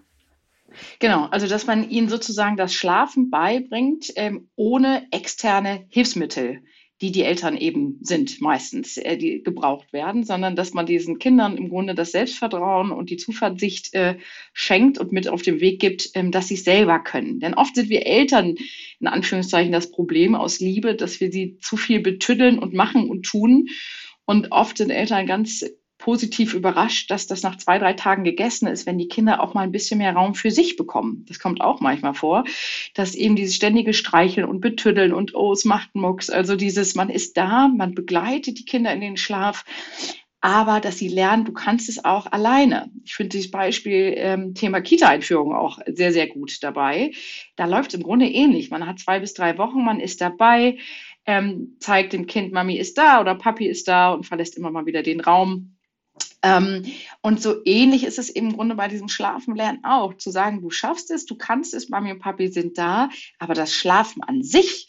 Genau, also dass man ihnen sozusagen das Schlafen beibringt, ähm, ohne externe Hilfsmittel die die Eltern eben sind meistens, äh, die gebraucht werden, sondern dass man diesen Kindern im Grunde das Selbstvertrauen und die Zuversicht äh, schenkt und mit auf den Weg gibt, ähm, dass sie es selber können. Denn oft sind wir Eltern in Anführungszeichen das Problem aus Liebe, dass wir sie zu viel betüddeln und machen und tun. Und oft sind Eltern ganz positiv überrascht, dass das nach zwei, drei Tagen gegessen ist, wenn die Kinder auch mal ein bisschen mehr Raum für sich bekommen. Das kommt auch manchmal vor, dass eben dieses ständige Streicheln und Betüddeln und oh, es macht Mucks, also dieses, man ist da, man begleitet die Kinder in den Schlaf, aber dass sie lernen, du kannst es auch alleine. Ich finde dieses Beispiel ähm, Thema Kita-Einführung auch sehr, sehr gut dabei. Da läuft es im Grunde ähnlich. Man hat zwei bis drei Wochen, man ist dabei, ähm, zeigt dem Kind, Mami ist da oder Papi ist da und verlässt immer mal wieder den Raum. Ähm, und so ähnlich ist es im Grunde bei diesem Schlafenlernen auch, zu sagen, du schaffst es, du kannst es, Mami und Papi sind da, aber das Schlafen an sich,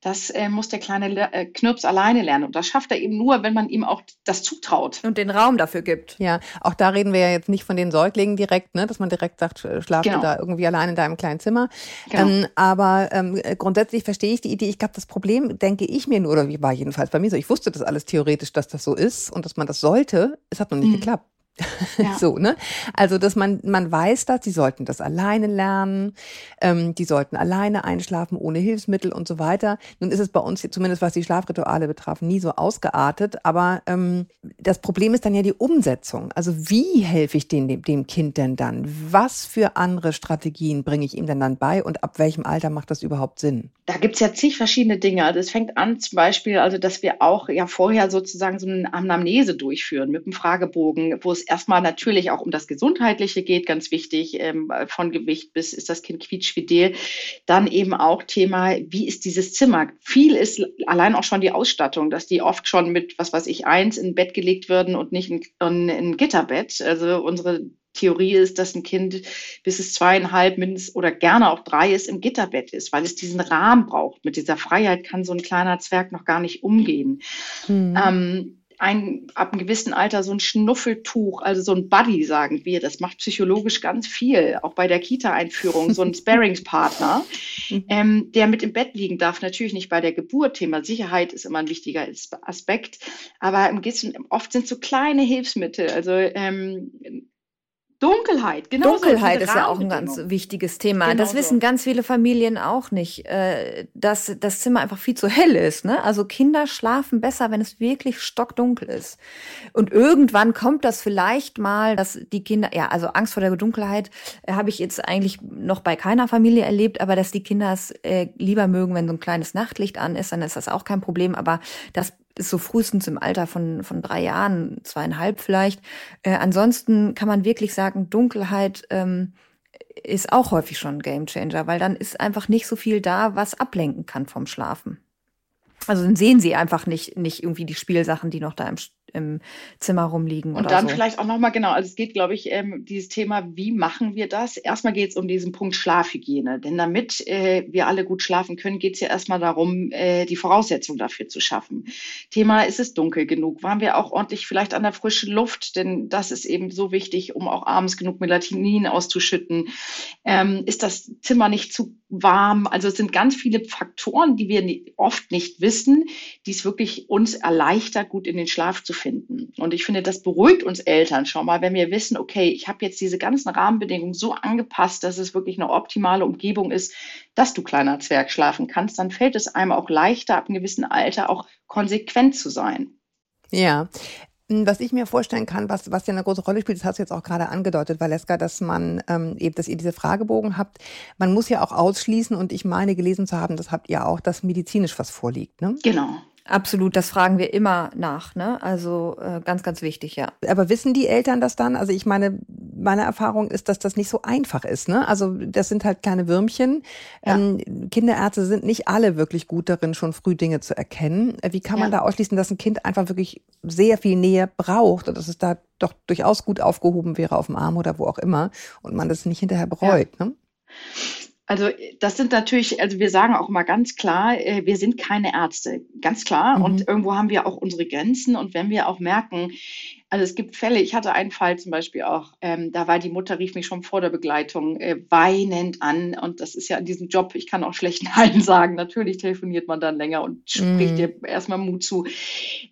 das äh, muss der kleine äh, Knirps alleine lernen. Und das schafft er eben nur, wenn man ihm auch das zutraut.
Und den Raum dafür gibt.
Ja, auch da reden wir ja jetzt nicht von den Säuglingen direkt, ne, dass man direkt sagt, schlaf genau. du da irgendwie allein in deinem kleinen Zimmer. Genau. Ähm, aber ähm, grundsätzlich verstehe ich die Idee. Ich glaube, das Problem, denke ich mir nur, oder wie war jedenfalls bei mir so, ich wusste das alles theoretisch, dass das so ist und dass man das sollte. Es hat noch nicht mhm. geklappt. Ja. so, ne? Also, dass man, man weiß das, die sollten das alleine lernen, ähm, die sollten alleine einschlafen, ohne Hilfsmittel und so weiter. Nun ist es bei uns, zumindest was die Schlafrituale betraf, nie so ausgeartet, aber ähm, das Problem ist dann ja die Umsetzung. Also, wie helfe ich dem, dem Kind denn dann? Was für andere Strategien bringe ich ihm denn dann bei und ab welchem Alter macht das überhaupt Sinn?
Da gibt's ja zig verschiedene Dinge. Also, es fängt an zum Beispiel, also, dass wir auch ja vorher sozusagen so eine Anamnese durchführen mit einem Fragebogen, wo es erstmal natürlich auch um das Gesundheitliche geht, ganz wichtig, ähm, von Gewicht bis ist das Kind quietschfidel. Dann eben auch Thema, wie ist dieses Zimmer? Viel ist allein auch schon die Ausstattung, dass die oft schon mit, was weiß ich, eins in Bett gelegt würden und nicht in, in, in Gitterbett. Also unsere Theorie ist, dass ein Kind bis es zweieinhalb mindestens oder gerne auch drei ist im Gitterbett ist, weil es diesen Rahmen braucht. Mit dieser Freiheit kann so ein kleiner Zwerg noch gar nicht umgehen. Mhm. Ähm, ein, ab einem gewissen Alter so ein Schnuffeltuch, also so ein Buddy, sagen wir. Das macht psychologisch ganz viel, auch bei der Kita-Einführung, so ein Sparringspartner, mhm. ähm, der mit im Bett liegen darf. Natürlich nicht bei der Geburt. Thema Sicherheit ist immer ein wichtiger Aspekt. Aber im oft sind so kleine Hilfsmittel, also ähm, Dunkelheit,
genau. Dunkelheit ist ja auch ein ganz wichtiges Thema. Genau das wissen so. ganz viele Familien auch nicht, äh, dass das Zimmer einfach viel zu hell ist. Ne? Also Kinder schlafen besser, wenn es wirklich stockdunkel ist. Und irgendwann kommt das vielleicht mal, dass die Kinder, ja, also Angst vor der Dunkelheit äh, habe ich jetzt eigentlich noch bei keiner Familie erlebt, aber dass die Kinder es äh, lieber mögen, wenn so ein kleines Nachtlicht an ist, dann ist das auch kein Problem. Aber das ist so frühestens im Alter von, von drei Jahren, zweieinhalb vielleicht. Äh, ansonsten kann man wirklich sagen, Dunkelheit ähm, ist auch häufig schon ein Gamechanger, weil dann ist einfach nicht so viel da, was ablenken kann vom Schlafen. Also dann sehen sie einfach nicht, nicht irgendwie die Spielsachen, die noch da im, im Zimmer rumliegen.
Und dann so. vielleicht auch nochmal genau, also es geht, glaube ich, ähm, dieses Thema, wie machen wir das? Erstmal geht es um diesen Punkt Schlafhygiene. Denn damit äh, wir alle gut schlafen können, geht es ja erstmal darum, äh, die Voraussetzungen dafür zu schaffen. Thema, ist es dunkel genug? Waren wir auch ordentlich vielleicht an der frischen Luft? Denn das ist eben so wichtig, um auch abends genug Melatonin auszuschütten. Ähm, ist das Zimmer nicht zu warm? Also es sind ganz viele Faktoren, die wir oft nicht wissen, die es wirklich uns erleichtert, gut in den Schlaf zu finden. Und ich finde, das beruhigt uns Eltern schon mal, wenn wir wissen, okay, ich habe jetzt diese ganzen Rahmenbedingungen so angepasst, dass es wirklich eine optimale Umgebung ist, dass du kleiner Zwerg schlafen kannst, dann fällt es einem auch leichter, ab einem gewissen Alter auch konsequent zu sein.
Ja, hm, was ich mir vorstellen kann, was, was ja eine große Rolle spielt, das hast du jetzt auch gerade angedeutet, Valeska, dass man ähm, eben, dass ihr diese Fragebogen habt. Man muss ja auch ausschließen, und ich meine gelesen zu haben, das habt ihr auch, dass medizinisch was vorliegt. Ne?
Genau.
Absolut, das fragen wir immer nach. Ne? Also äh, ganz, ganz wichtig, ja.
Aber wissen die Eltern das dann? Also ich meine, meine Erfahrung ist, dass das nicht so einfach ist. Ne? Also das sind halt kleine Würmchen. Ja. Ähm, Kinderärzte sind nicht alle wirklich gut darin, schon früh Dinge zu erkennen. Äh, wie kann man ja. da ausschließen, dass ein Kind einfach wirklich sehr viel Nähe braucht und dass es da doch durchaus gut aufgehoben wäre auf dem Arm oder wo auch immer und man das nicht hinterher bereut? Ja. Ne?
Also das sind natürlich, also wir sagen auch immer ganz klar, äh, wir sind keine Ärzte, ganz klar. Mhm. Und irgendwo haben wir auch unsere Grenzen. Und wenn wir auch merken, also es gibt Fälle, ich hatte einen Fall zum Beispiel auch, ähm, da war die Mutter, rief mich schon vor der Begleitung äh, weinend an und das ist ja in diesem Job, ich kann auch schlecht Nein sagen, natürlich telefoniert man dann länger und spricht mm. dir erstmal Mut zu.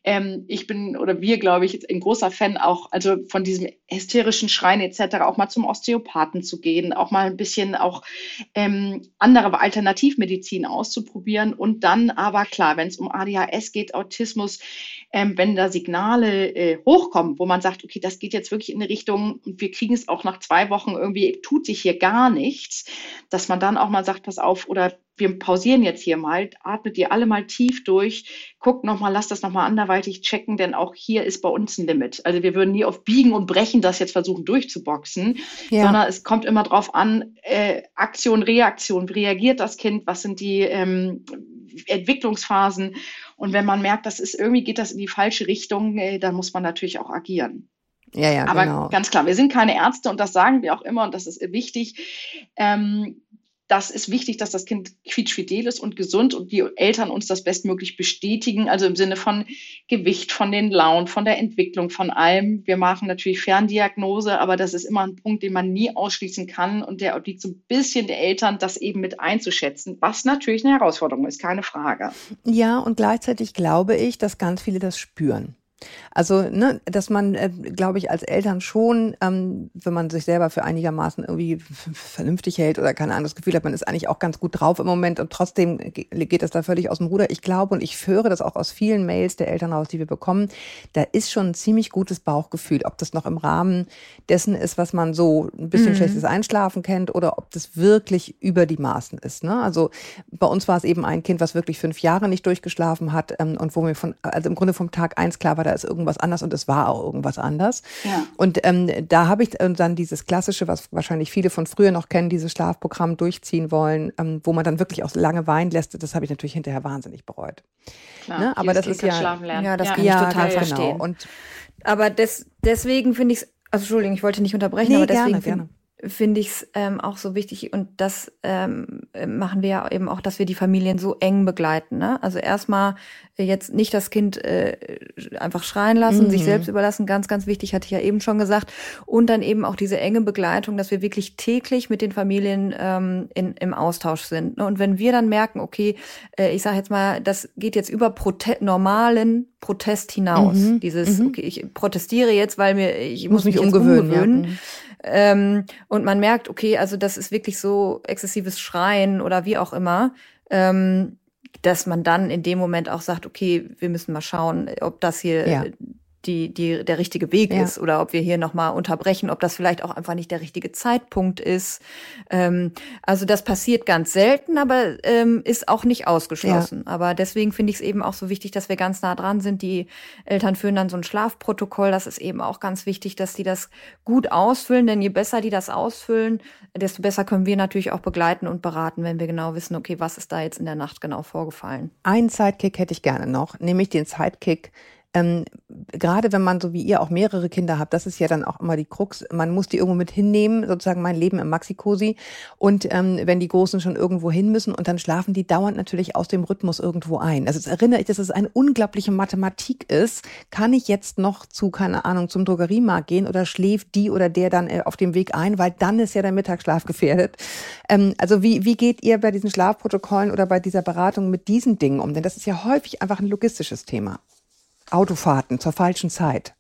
Ähm, ich bin oder wir, glaube ich, ein großer Fan auch, also von diesem hysterischen Schreien etc., auch mal zum Osteopathen zu gehen, auch mal ein bisschen auch ähm, andere Alternativmedizin auszuprobieren und dann aber klar, wenn es um ADHS geht, Autismus, ähm, wenn da Signale äh, hochkommen, wo man sagt, okay, das geht jetzt wirklich in eine Richtung und wir kriegen es auch nach zwei Wochen irgendwie, tut sich hier gar nichts, dass man dann auch mal sagt, pass auf, oder wir pausieren jetzt hier mal, atmet ihr alle mal tief durch, guckt nochmal, lasst das nochmal anderweitig checken, denn auch hier ist bei uns ein Limit. Also wir würden nie auf Biegen und Brechen das jetzt versuchen durchzuboxen, ja. sondern es kommt immer drauf an, äh, Aktion, Reaktion, wie reagiert das Kind, was sind die ähm, Entwicklungsphasen und wenn man merkt, das ist irgendwie geht das in die falsche Richtung, äh, dann muss man natürlich auch agieren.
Ja, ja,
Aber
genau.
ganz klar, wir sind keine Ärzte und das sagen wir auch immer und das ist wichtig. Ähm, das ist wichtig, dass das Kind quietschfidel ist und gesund und die Eltern uns das bestmöglich bestätigen, also im Sinne von Gewicht, von den Launen, von der Entwicklung, von allem. Wir machen natürlich Ferndiagnose, aber das ist immer ein Punkt, den man nie ausschließen kann und der obliegt so ein bisschen der Eltern, das eben mit einzuschätzen, was natürlich eine Herausforderung ist, keine Frage.
Ja, und gleichzeitig glaube ich, dass ganz viele das spüren. Also, ne, dass man, äh, glaube ich, als Eltern schon, ähm, wenn man sich selber für einigermaßen irgendwie vernünftig hält oder keine Ahnung, das Gefühl hat, man ist eigentlich auch ganz gut drauf im Moment und trotzdem geht das da völlig aus dem Ruder. Ich glaube und ich höre das auch aus vielen Mails der Eltern raus, die wir bekommen, da ist schon ein ziemlich gutes Bauchgefühl, ob das noch im Rahmen dessen ist, was man so ein bisschen mhm. schlechtes Einschlafen kennt oder ob das wirklich über die Maßen ist. Ne? Also bei uns war es eben ein Kind, was wirklich fünf Jahre nicht durchgeschlafen hat ähm, und wo mir von, also im Grunde vom Tag eins klar war, da ist irgendwas anders und es war auch irgendwas anders. Ja. Und ähm, da habe ich dann dieses klassische, was wahrscheinlich viele von früher noch kennen, dieses Schlafprogramm durchziehen wollen, ähm, wo man dann wirklich auch lange weinen lässt. Das habe ich natürlich hinterher wahnsinnig bereut.
Klar, ne? Aber das ist ja,
ja, das kann ja, ich total genau. verstehen. Und aber des, deswegen finde ich es, also Entschuldigung, ich wollte nicht unterbrechen, nee, aber deswegen gerne, finde ich es ähm, auch so wichtig und das ähm, machen wir ja eben auch, dass wir die Familien so eng begleiten. Ne? Also erstmal jetzt nicht das Kind äh, einfach schreien lassen, mhm. sich selbst überlassen, ganz, ganz wichtig, hatte ich ja eben schon gesagt. Und dann eben auch diese enge Begleitung, dass wir wirklich täglich mit den Familien ähm, in, im Austausch sind. Ne? Und wenn wir dann merken, okay, äh, ich sage jetzt mal, das geht jetzt über Prote normalen Protest hinaus. Mhm. Dieses, mhm. okay, ich protestiere jetzt, weil mir ich muss, muss mich umgewöhnen. umgewöhnen. Ja. Ähm, und man merkt, okay, also das ist wirklich so exzessives Schreien oder wie auch immer. Ähm, dass man dann in dem Moment auch sagt, okay, wir müssen mal schauen, ob das hier ja die, die, der richtige Weg ja. ist oder ob wir hier nochmal unterbrechen, ob das vielleicht auch einfach nicht der richtige Zeitpunkt ist. Ähm, also das passiert ganz selten, aber ähm, ist auch nicht ausgeschlossen. Ja. Aber deswegen finde ich es eben auch so wichtig, dass wir ganz nah dran sind. Die Eltern führen dann so ein Schlafprotokoll. Das ist eben auch ganz wichtig, dass die das gut ausfüllen, denn je besser die das ausfüllen, desto besser können wir natürlich auch begleiten und beraten, wenn wir genau wissen, okay, was ist da jetzt in der Nacht genau vorgefallen.
Einen Sidekick hätte ich gerne noch, nämlich den Sidekick, ähm, gerade wenn man so wie ihr auch mehrere Kinder habt, das ist ja dann auch immer die Krux, man muss die irgendwo mit hinnehmen, sozusagen mein Leben im Maxi-Cosi. Und ähm, wenn die Großen schon irgendwo hin müssen und dann schlafen die dauernd natürlich aus dem Rhythmus irgendwo ein. Also es erinnere ich, dass es eine unglaubliche Mathematik ist. Kann ich jetzt noch zu, keine Ahnung, zum Drogeriemarkt gehen oder schläft die oder der dann äh, auf dem Weg ein, weil dann ist ja der Mittagsschlaf gefährdet. Ähm, also wie, wie geht ihr bei diesen Schlafprotokollen oder bei dieser Beratung mit diesen Dingen um? Denn das ist ja häufig einfach ein logistisches Thema. Autofahrten zur falschen Zeit?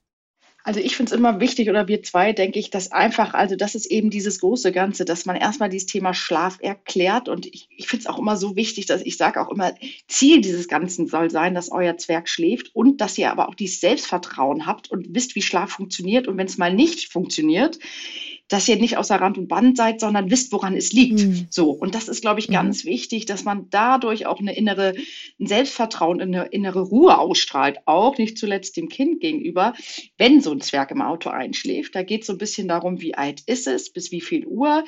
Also ich finde es immer wichtig, oder wir zwei, denke ich, dass einfach, also das ist eben dieses große Ganze, dass man erstmal dieses Thema Schlaf erklärt. Und ich, ich finde es auch immer so wichtig, dass ich sage auch immer, Ziel dieses Ganzen soll sein, dass euer Zwerg schläft und dass ihr aber auch dieses Selbstvertrauen habt und wisst, wie Schlaf funktioniert. Und wenn es mal nicht funktioniert, dass ihr nicht außer Rand und Band seid, sondern wisst, woran es liegt. Mhm. So. Und das ist, glaube ich, ganz mhm. wichtig, dass man dadurch auch eine innere, ein Selbstvertrauen, eine innere Ruhe ausstrahlt, auch nicht zuletzt dem Kind gegenüber, wenn so ein Zwerg im Auto einschläft. Da geht es so ein bisschen darum, wie alt ist es, bis wie viel Uhr.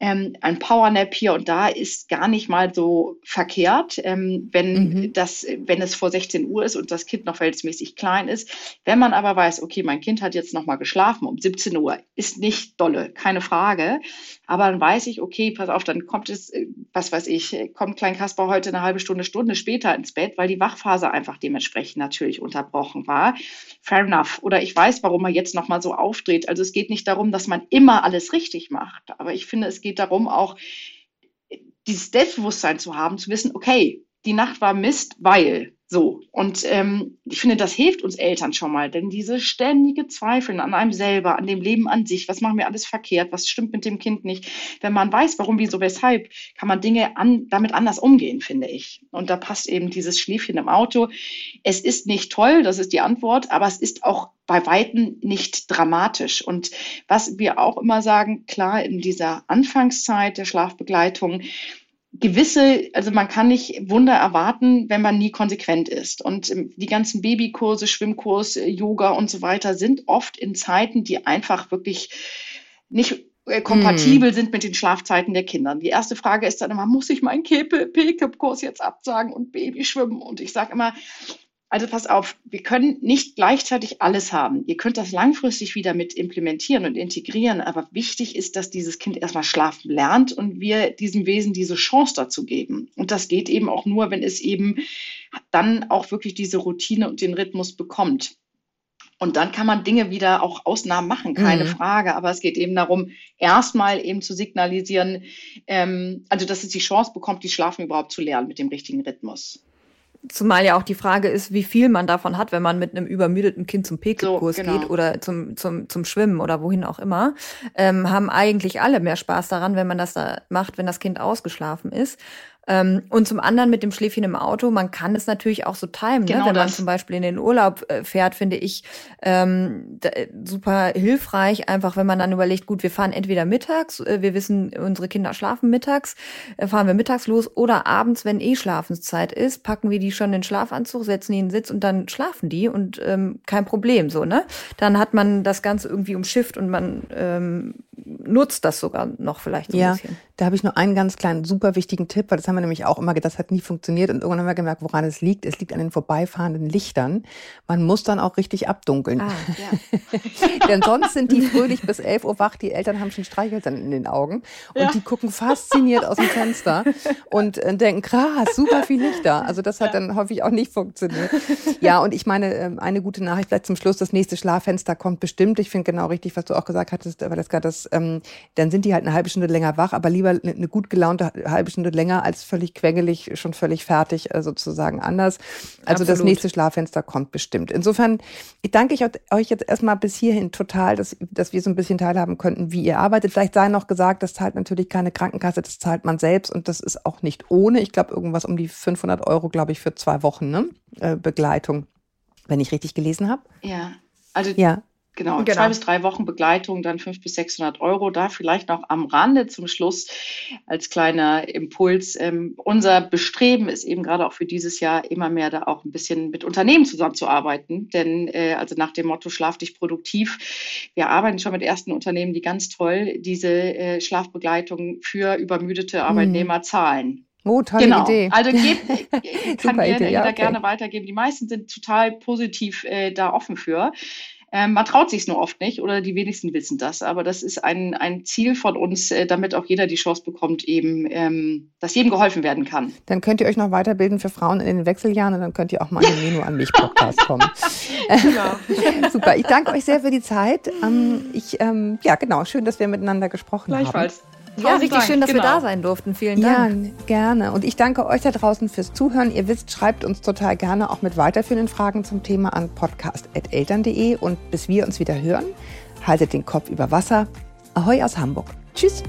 Ähm, ein Powernap hier und da ist gar nicht mal so verkehrt, ähm, wenn mhm. das, wenn es vor 16 Uhr ist und das Kind noch verhältnismäßig klein ist. Wenn man aber weiß, okay, mein Kind hat jetzt noch mal geschlafen um 17 Uhr, ist nicht dolle Rolle, keine Frage. Aber dann weiß ich, okay, pass auf, dann kommt es, äh, was weiß ich, kommt Klein Kasper heute eine halbe Stunde, Stunde später ins Bett, weil die Wachphase einfach dementsprechend natürlich unterbrochen war. Fair enough. Oder ich weiß, warum er jetzt nochmal so aufdreht. Also es geht nicht darum, dass man immer alles richtig macht. Aber ich finde, es geht darum, auch dieses Selbstbewusstsein zu haben, zu wissen, okay, die Nacht war Mist, weil so, und ähm, ich finde, das hilft uns Eltern schon mal, denn diese ständige Zweifeln an einem selber, an dem Leben an sich, was machen wir alles verkehrt, was stimmt mit dem Kind nicht, wenn man weiß, warum, wieso, weshalb, kann man Dinge an, damit anders umgehen, finde ich. Und da passt eben dieses Schläfchen im Auto. Es ist nicht toll, das ist die Antwort, aber es ist auch bei Weitem nicht dramatisch. Und was wir auch immer sagen, klar, in dieser Anfangszeit der Schlafbegleitung, gewisse, also man kann nicht Wunder erwarten, wenn man nie konsequent ist. Und ähm, die ganzen Babykurse, Schwimmkurs, Yoga und so weiter sind oft in Zeiten, die einfach wirklich nicht äh, kompatibel hm. sind mit den Schlafzeiten der Kinder. Die erste Frage ist dann immer, muss ich meinen PKIP-Kurs jetzt absagen und Babyschwimmen? Und ich sage immer, also pass auf, wir können nicht gleichzeitig alles haben. Ihr könnt das langfristig wieder mit implementieren und integrieren, aber wichtig ist, dass dieses Kind erstmal schlafen lernt und wir diesem Wesen diese Chance dazu geben. Und das geht eben auch nur, wenn es eben dann auch wirklich diese Routine und den Rhythmus bekommt. Und dann kann man Dinge wieder auch Ausnahmen machen, keine mhm. Frage. Aber es geht eben darum, erstmal eben zu signalisieren, ähm, also dass es die Chance bekommt, die Schlafen überhaupt zu lernen mit dem richtigen Rhythmus.
Zumal ja auch die Frage ist, wie viel man davon hat, wenn man mit einem übermüdeten Kind zum Pekelkurs so, genau. geht oder zum, zum, zum Schwimmen oder wohin auch immer. Ähm, haben eigentlich alle mehr Spaß daran, wenn man das da macht, wenn das Kind ausgeschlafen ist. Ähm, und zum anderen mit dem Schläfchen im Auto, man kann es natürlich auch so timen, ne? genau ne? wenn das. man zum Beispiel in den Urlaub äh, fährt, finde ich ähm, äh, super hilfreich, einfach wenn man dann überlegt, gut, wir fahren entweder mittags, äh, wir wissen, unsere Kinder schlafen mittags, fahren wir mittags los oder abends, wenn eh Schlafenszeit ist, packen wir die schon in den Schlafanzug, setzen die in den Sitz und dann schlafen die und ähm, kein Problem so, ne? Dann hat man das Ganze irgendwie umschifft und man ähm, nutzt das sogar noch vielleicht so
ja,
ein bisschen.
Da habe ich nur einen ganz kleinen, super wichtigen Tipp, weil das haben wir nämlich auch immer gedacht, das hat nie funktioniert. Und irgendwann haben wir gemerkt, woran es liegt. Es liegt an den vorbeifahrenden Lichtern. Man muss dann auch richtig abdunkeln. Ah, ja. Denn sonst sind die fröhlich bis 11 Uhr wach. Die Eltern haben schon Streichhölzer in den Augen. Und ja. die gucken fasziniert aus dem Fenster und äh, denken, krass, super viel Lichter. Also das hat ja. dann häufig auch nicht funktioniert. Ja, und ich meine, ähm, eine gute Nachricht vielleicht zum Schluss. Das nächste Schlaffenster kommt bestimmt. Ich finde genau richtig, was du auch gesagt hattest, aber das gerade das, ähm, dann sind die halt eine halbe Stunde länger wach. Aber lieber lieber eine gut gelaunte halbe Stunde länger als völlig quengelig, schon völlig fertig, äh, sozusagen anders. Also Absolut. das nächste Schlaffenster kommt bestimmt. Insofern, ich danke ich euch jetzt erstmal bis hierhin total, dass, dass wir so ein bisschen teilhaben könnten, wie ihr arbeitet. Vielleicht sei noch gesagt, das zahlt natürlich keine Krankenkasse, das zahlt man selbst und das ist auch nicht ohne. Ich glaube, irgendwas um die 500 Euro, glaube ich, für zwei Wochen ne? Äh, Begleitung, wenn ich richtig gelesen habe.
Ja, also ja. Genau, genau, zwei bis drei Wochen Begleitung, dann fünf bis 600 Euro. Da vielleicht noch am Rande zum Schluss als kleiner Impuls. Ähm, unser Bestreben ist eben gerade auch für dieses Jahr immer mehr da auch ein bisschen mit Unternehmen zusammenzuarbeiten. Denn äh, also nach dem Motto Schlaf dich produktiv. Wir arbeiten schon mit ersten Unternehmen, die ganz toll diese äh, Schlafbegleitung für übermüdete Arbeitnehmer mhm. zahlen.
Oh, tolle genau. Idee.
Also geht, kann gerne, Idee, ja, okay. gerne weitergeben. Die meisten sind total positiv äh, da offen für. Ähm, man traut sich es nur oft nicht oder die wenigsten wissen das. Aber das ist ein, ein Ziel von uns, äh, damit auch jeder die Chance bekommt, eben, ähm, dass jedem geholfen werden kann.
Dann könnt ihr euch noch weiterbilden für Frauen in den Wechseljahren und dann könnt ihr auch mal in den Menu an mich Podcast kommen. genau. Super. Ich danke euch sehr für die Zeit. Ähm, ich, ähm, ja, genau. Schön, dass wir miteinander gesprochen
Gleichfalls.
haben.
Gleichfalls. Ja, richtig Dank. schön, dass genau. wir da sein durften. Vielen Dank.
Ja, gerne. Und ich danke euch da draußen fürs Zuhören. Ihr wisst, schreibt uns total gerne auch mit weiterführenden Fragen zum Thema an podcast.eltern.de. Und bis wir uns wieder hören, haltet den Kopf über Wasser. Ahoi aus Hamburg. Tschüss.